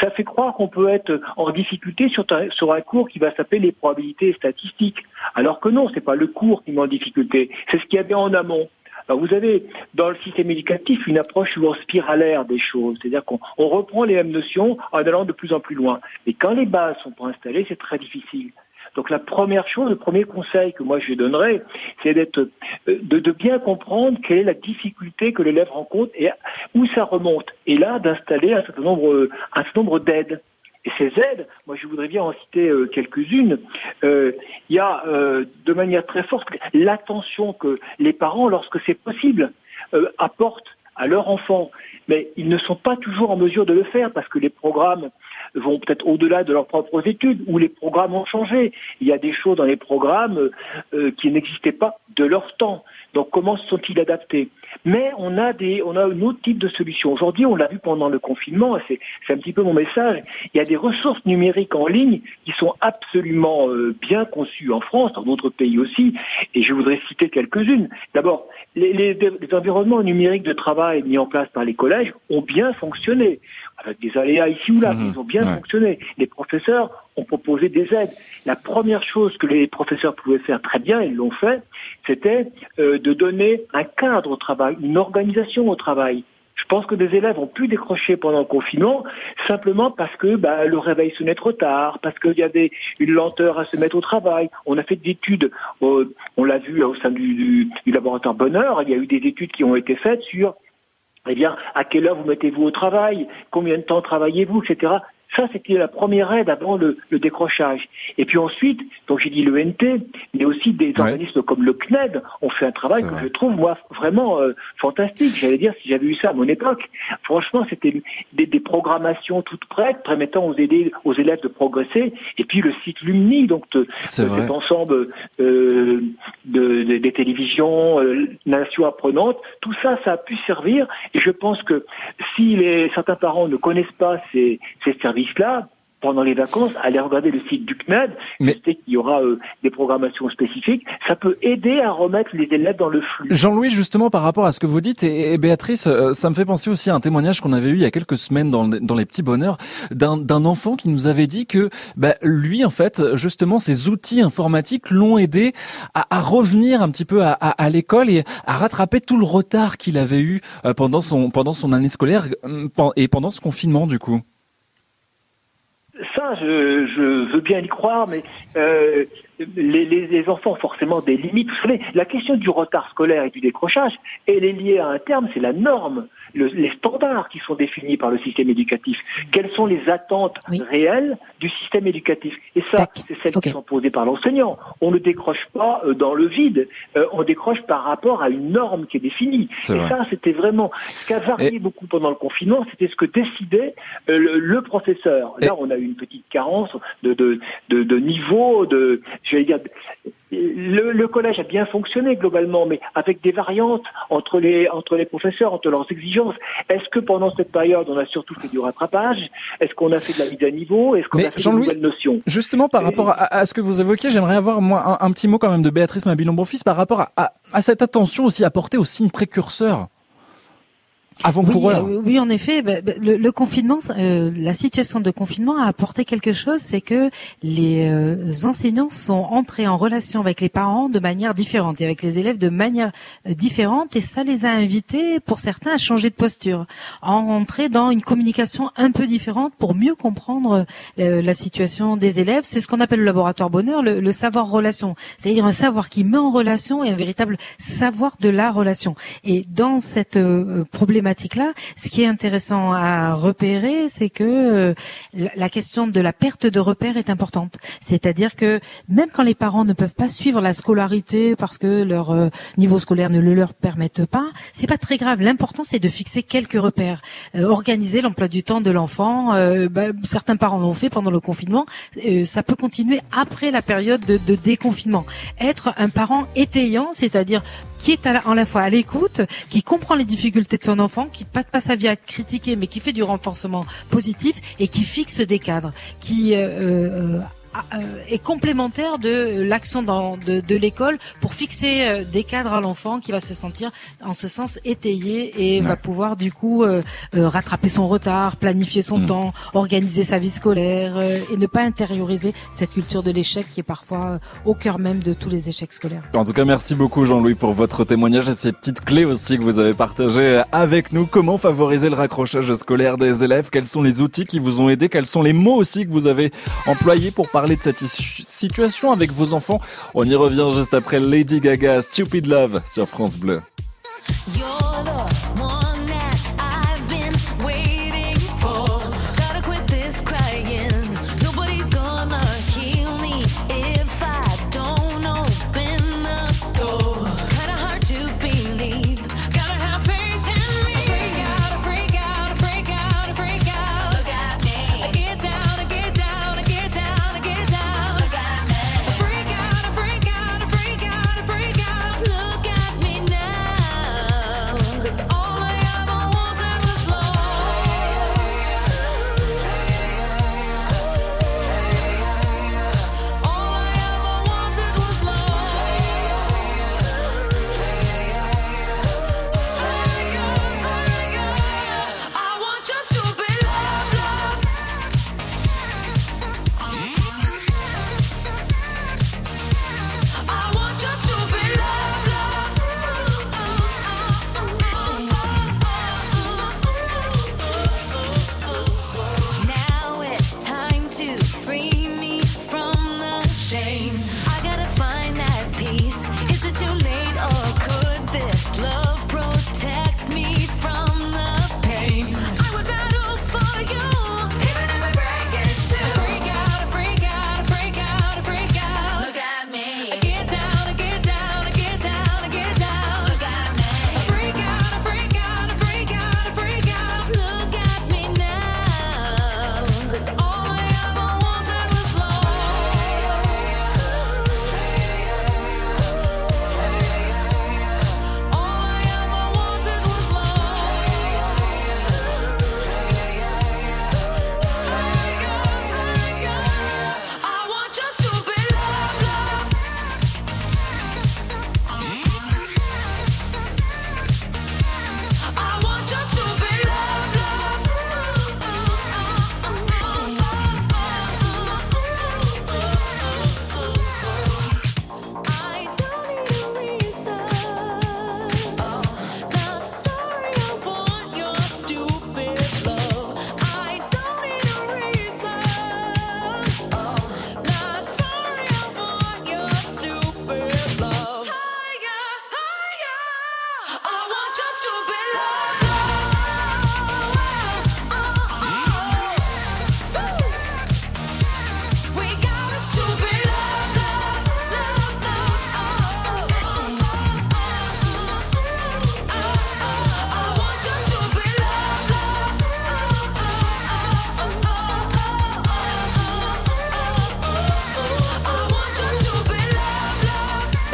ça fait croire qu'on peut être en difficulté sur, un- cours qui va s'appeler les probabilités statistiques. Alors que non, c'est pas le cours qui met en difficulté, c'est ce qu'il y avait en amont. Alors vous avez dans le système éducatif une approche souvent spiralaire des choses, c'est-à-dire qu'on on reprend les mêmes notions en allant de plus en plus loin. Mais quand les bases sont pas installées, c'est très difficile. Donc la première chose, le premier conseil que moi je donnerais, c'est d'être, euh, de, de bien comprendre quelle est la difficulté que l'élève rencontre et où ça remonte. Et là, d'installer un certain nombre, un certain nombre d'aides. Et ces aides, moi je voudrais bien en citer euh, quelques-unes. Euh, Il y a euh, de manière très forte l'attention que les parents, lorsque c'est possible, euh, apportent à leur enfant. Mais ils ne sont pas toujours en mesure de le faire parce que les programmes vont peut-être au-delà de leurs propres études ou les programmes ont changé. Il y a des choses dans les programmes euh, euh, qui n'existaient pas de leur temps. Donc comment se sont-ils adaptés? Mais on a des, on a un autre type de solution. Aujourd'hui, on l'a vu pendant le confinement, c'est un petit peu mon message. Il y a des ressources numériques en ligne qui sont absolument euh, bien conçues en France, dans d'autres pays aussi, et je voudrais citer quelques-unes. D'abord, les, les- les environnements numériques de travail mis en place par les collèges ont bien fonctionné, avec des aléas ici ou là, mais ils ont bien fonctionné. Les professeurs ont proposé des aides. La première chose que les professeurs pouvaient faire très bien, ils l'ont fait, c'était euh, de donner un cadre au travail, une organisation au travail. Je pense que des élèves ont pu décrocher pendant le confinement simplement parce que bah, le réveil sonnait trop tard, parce qu'il y avait une lenteur à se mettre au travail. On a fait des études, euh, on l'a vu au sein du, du- du laboratoire Bonheur, il y a eu des études qui ont été faites sur eh bien, à quelle heure vous mettez-vous au travail, combien de temps travaillez-vous, etc. Ça, c'était la première aide avant le, le décrochage. Et puis ensuite, donc j'ai dit l'ENT, mais aussi des organismes comme le CNED ont fait un travail que vrai. je trouve, moi, vraiment euh, fantastique. J'allais dire, si j'avais eu ça à mon époque, franchement, c'était des, des programmations toutes prêtes, permettant aux, aider, aux élèves de progresser. Et puis le site Lumni, donc de, cet ensemble euh, de, de- des télévisions, euh, nations apprenantes, tout ça, ça a pu servir. Et je pense que si les, certains parents ne connaissent pas ces, ces services-là, pendant les vacances, allez regarder le site du CNED, je sais qu'il y aura euh, des programmations spécifiques, ça peut aider à remettre les élèves dans le flux. Jean-Louis, justement, par rapport à ce que vous dites, et, et Béatrice, euh, ça me fait penser aussi à un témoignage qu'on avait eu il y a quelques semaines dans, dans les petits bonheurs d'un enfant qui nous avait dit que bah, lui, en fait, justement, ces outils informatiques l'ont aidé à, à revenir un petit peu à, à, à l'école et à rattraper tout le retard qu'il avait eu euh, pendant son pendant son année scolaire et pendant ce confinement, du coup. Ça, je, je veux bien y croire, mais euh, les, les, les enfants ont forcément des limites. Vous savez, la question du retard scolaire et du décrochage, elle est liée à un terme, c'est la norme, le- les standards qui sont définis par le système éducatif. Quelles sont les attentes réelles du système éducatif? Et ça, c'est celles qui sont posées par l'enseignant. On ne décroche pas euh, dans le vide, euh, on décroche par rapport à une norme qui est définie. Et vrai. ça, c'était vraiment ce qui a varié beaucoup pendant le confinement, c'était ce que décidait euh, le, le professeur. Là, on a eu une petite carence de, de, de, de niveau, de, je vais dire, le, le collège a bien fonctionné globalement, mais avec des variantes entre les entre les professeurs, entre leurs exigences. Est-ce que pendant cette période, on a surtout fait du rattrapage? Est-ce qu'on a fait de la mise à niveau? Est-ce qu'on a fait de nouvelles notions? Justement, par rapport à, à ce que vous évoquiez, j'aimerais avoir moi un, un petit mot quand même de Béatrice Mabilon-Bonfils par rapport à, à, à cette attention aussi apportée aux signes précurseurs. Avant-coureur. Oui, euh, oui, en effet, bah, bah, le, le confinement, euh, la situation de confinement a apporté quelque chose, c'est que les euh, enseignants sont entrés en relation avec les parents de manière différente et avec les élèves de manière euh, différente, et ça les a invités, pour certains, à changer de posture, à rentrer dans une communication un peu différente pour mieux comprendre euh, la situation des élèves. C'est ce qu'on appelle le laboratoire bonheur, le, le savoir-relation, c'est-à-dire un savoir qui met en relation et un véritable savoir de la relation. Et dans cette euh, problématique ce qui est intéressant à repérer, c'est que euh, la, question de la perte de repères est importante. C'est-à-dire que même quand les parents ne peuvent pas suivre la scolarité parce que leur euh, niveau scolaire ne le leur permette pas, c'est pas très grave. L'important c'est de fixer quelques repères, Euh, organiser l'emploi du temps de l'enfant. euh, bah, certains parents l'ont fait pendant le confinement. Euh, ça peut continuer après la période de, de déconfinement. Être un parent étayant, c'est-à-dire qui est à la, en la fois à l'écoute, qui comprend les difficultés de son enfant, qui passe pas sa vie à critiquer, mais qui fait du renforcement positif et qui fixe des cadres, qui euh, euh, est complémentaire de l'action de, de l'école pour fixer euh, des cadres à l'enfant qui va se sentir en ce sens étayé et va pouvoir du coup euh, euh, rattraper son retard, planifier son Mm. temps, organiser sa vie scolaire euh, et ne pas intérioriser cette culture de l'échec qui est parfois euh, au cœur même de tous les échecs scolaires. En tout cas, merci beaucoup Jean-Louis pour votre témoignage et ces petites clés aussi que vous avez partagées avec nous. Comment favoriser le raccrochage scolaire des élèves? Quels sont les outils qui vous ont aidé? Quels sont les mots aussi que vous avez employés pour parler de cette situation avec vos enfants On y revient juste après Lady Gaga, Stupid Love sur France Bleu.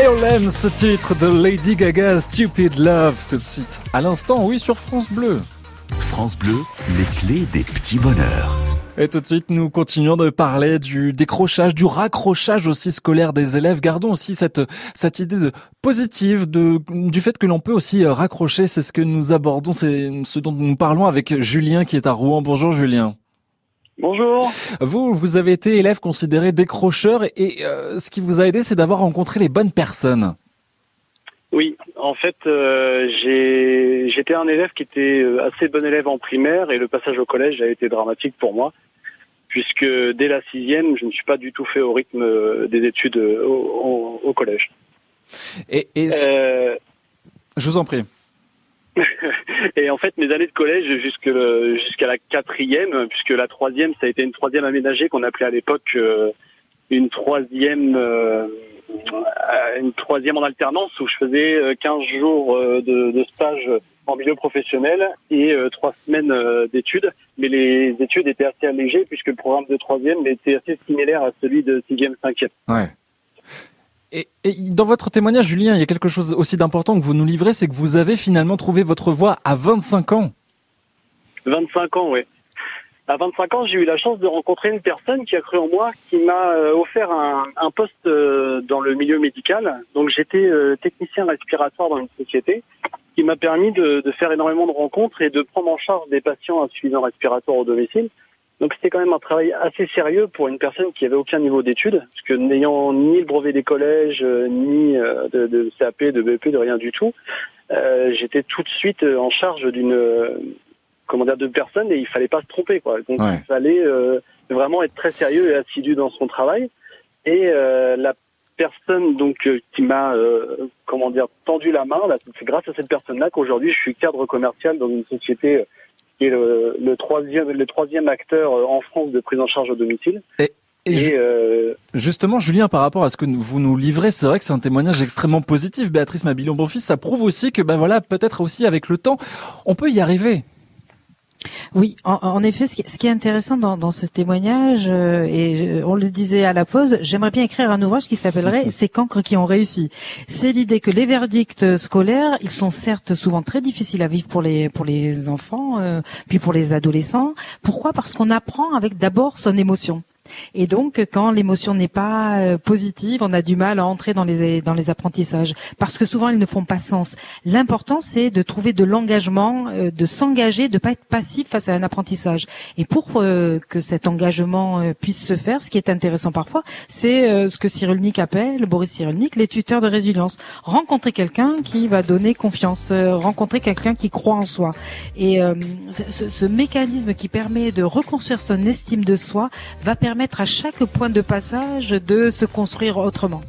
Et on l'aime ce titre de Lady Gaga, Stupid Love, tout de suite. À l'instant, oui, sur France Bleu. France Bleu, les clés des petits bonheurs. Et tout de suite, nous continuons de parler du décrochage, du raccrochage aussi scolaire des élèves. Gardons aussi cette, cette idée de positive de, du fait que l'on peut aussi raccrocher. C'est ce que nous abordons, c'est ce dont nous parlons avec Julien qui est à Rouen. Bonjour Julien. Bonjour. Vous, vous avez été élève considéré décrocheur et euh, ce qui vous a aidé, c'est d'avoir rencontré les bonnes personnes. Oui, en fait, euh, j'ai j'étais un élève qui était euh, assez bon élève en primaire et le passage au collège a été dramatique pour moi, puisque dès la sixième, je ne suis pas du tout fait au rythme euh, des études au, au- au collège. Et, et Euh, je vous en prie. <laughs> et en fait, mes années de collège jusqu'à la quatrième, puisque la troisième, ça a été une troisième aménagée qu'on appelait à l'époque euh, une troisième, euh, euh, une troisième en alternance où je faisais euh, 15 jours euh, de, de stage en milieu professionnel et euh, trois semaines euh, d'études. Mais les études étaient assez allégées puisque le programme de troisième était assez similaire à celui de sixième, cinquième. Ouais. Et, dans votre témoignage, Julien, il y a quelque chose aussi d'important que vous nous livrez, c'est que vous avez finalement trouvé votre voie à 25 ans. 25 ans, ouais. À 25 ans, j'ai eu la chance de rencontrer une personne qui a cru en moi, qui m'a euh, offert un, un poste euh, dans le milieu médical. Donc j'étais euh, technicien respiratoire dans une société, qui m'a permis de, de faire énormément de rencontres et de prendre en charge des patients insuffisants respiratoires au domicile. Donc c'était quand même un travail assez sérieux pour une personne qui avait aucun niveau d'études, parce que n'ayant ni le brevet des collèges, euh, ni euh, de, de CAP, de BEP, de rien du tout, euh, j'étais tout de suite euh, en charge d'une comment dire de personnes et il fallait pas se tromper quoi. Donc Ouais. il fallait euh, vraiment être très sérieux et assidu dans son travail. Et euh, la personne donc qui m'a euh, comment dire tendu la main, c'est grâce à cette personne-là qu'aujourd'hui je suis cadre commercial dans une société qui est le, le troisième le troisième acteur euh, en France de prise en charge au domicile. Et, et euh, Justement, Julien, par rapport à ce que vous nous livrez, c'est vrai que c'est un témoignage extrêmement positif. Béatrice Mabilon-Bonfils, ça prouve aussi que, ben voilà, peut-être aussi avec le temps, on peut y arriver. Oui, en, en effet, ce qui, ce qui est intéressant dans, dans ce témoignage, euh, et je- on le disait à la pause, j'aimerais bien écrire un ouvrage qui s'appellerait <laughs> Ces cancres qui ont réussi. C'est l'idée que les verdicts scolaires, ils sont certes souvent très difficiles à vivre pour les pour les enfants, euh, puis pour les adolescents. Pourquoi? Parce qu'on apprend avec d'abord son émotion. Et donc, quand l'émotion n'est pas euh, positive, on a du mal à entrer dans les dans les apprentissages parce que souvent ils ne font pas sens. L'important, c'est de trouver de l'engagement, euh, de s'engager, de pas être passif face à un apprentissage. Et pour euh, que cet engagement puisse se faire, ce qui est intéressant parfois, c'est ce que Cyrulnik appelle, Boris Cyrulnik, les tuteurs de résilience. Rencontrer quelqu'un qui va donner confiance, rencontrer quelqu'un qui croit en soi. Et ce- ce mécanisme qui permet de reconstruire son estime de soi va permettre à chaque point de passage de se construire autrement.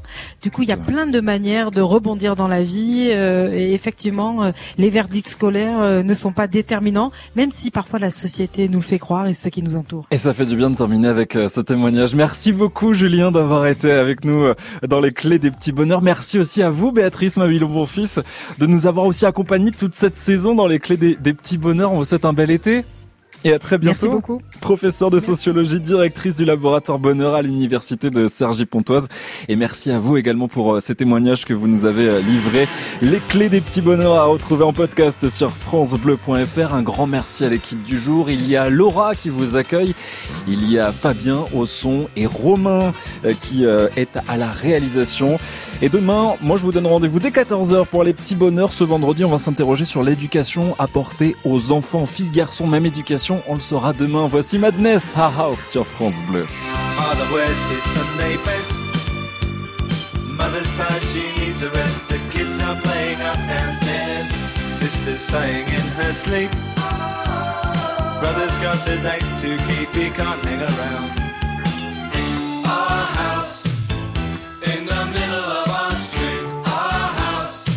Du coup, il y a plein de manières de rebondir dans la vie euh, et effectivement, euh, les verdicts scolaires euh, ne sont pas déterminants, même si parfois la société nous le fait croire et ceux qui nous entourent. Et ça fait du bien de terminer avec euh, ce témoignage. Merci beaucoup, Julien, d'avoir été avec nous euh, dans les clés des petits bonheurs. Merci aussi à vous, Béatrice Mabilon-Bonfils, de nous avoir aussi accompagnés toute cette saison dans les clés des, des petits bonheurs. On vous souhaite un bel été. Et à très bientôt. Merci beaucoup. Professeur de sociologie, directrice du laboratoire Bonheur à l'université de Cergy-Pontoise. Et merci à vous également pour euh, ces témoignages que vous nous avez euh, livrés. Les clés des petits bonheurs à retrouver en podcast sur francebleu.fr. Un grand merci à l'équipe du jour. Il y a Laura qui vous accueille. Il y a Fabien au son et Romain euh, qui est à la réalisation. Et demain, moi je vous donne rendez-vous dès 14h pour les petits bonheurs. Ce vendredi, on va s'interroger sur l'éducation apportée aux enfants, filles, garçons, même éducation. On le saura demain. Voici Madness, Ha House sur France Bleu. Mother's tired, she needs a rest. The kids are playing up downstairs. Sister's sighing in her sleep. Brother's got a to keep, he can't hang around. Our house in the middle of our street. Our house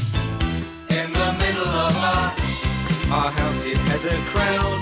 in the middle of our our house. It has a crowd.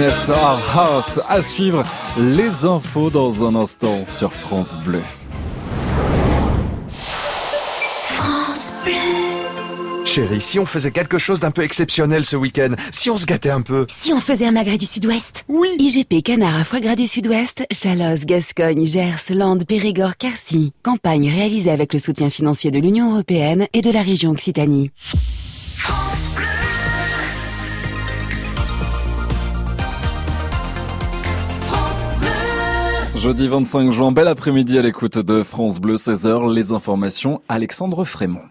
Madness Our House à suivre. Les infos dans un instant sur France Bleu. France Bleu. Chérie, si on faisait quelque chose d'un peu exceptionnel ce week-end, si on se gâtait un peu. Si on faisait un magret du Sud-Ouest Oui IGP Canard à foie gras du Sud-Ouest, Chalosse, Gascogne, Gers, Landes, Périgord, Quercy. Campagne réalisée avec le soutien financier de l'Union Européenne et de la région Occitanie. Jeudi 25 juin, bel après-midi à l'écoute de France Bleu, 16h, les informations, Alexandre Frémont.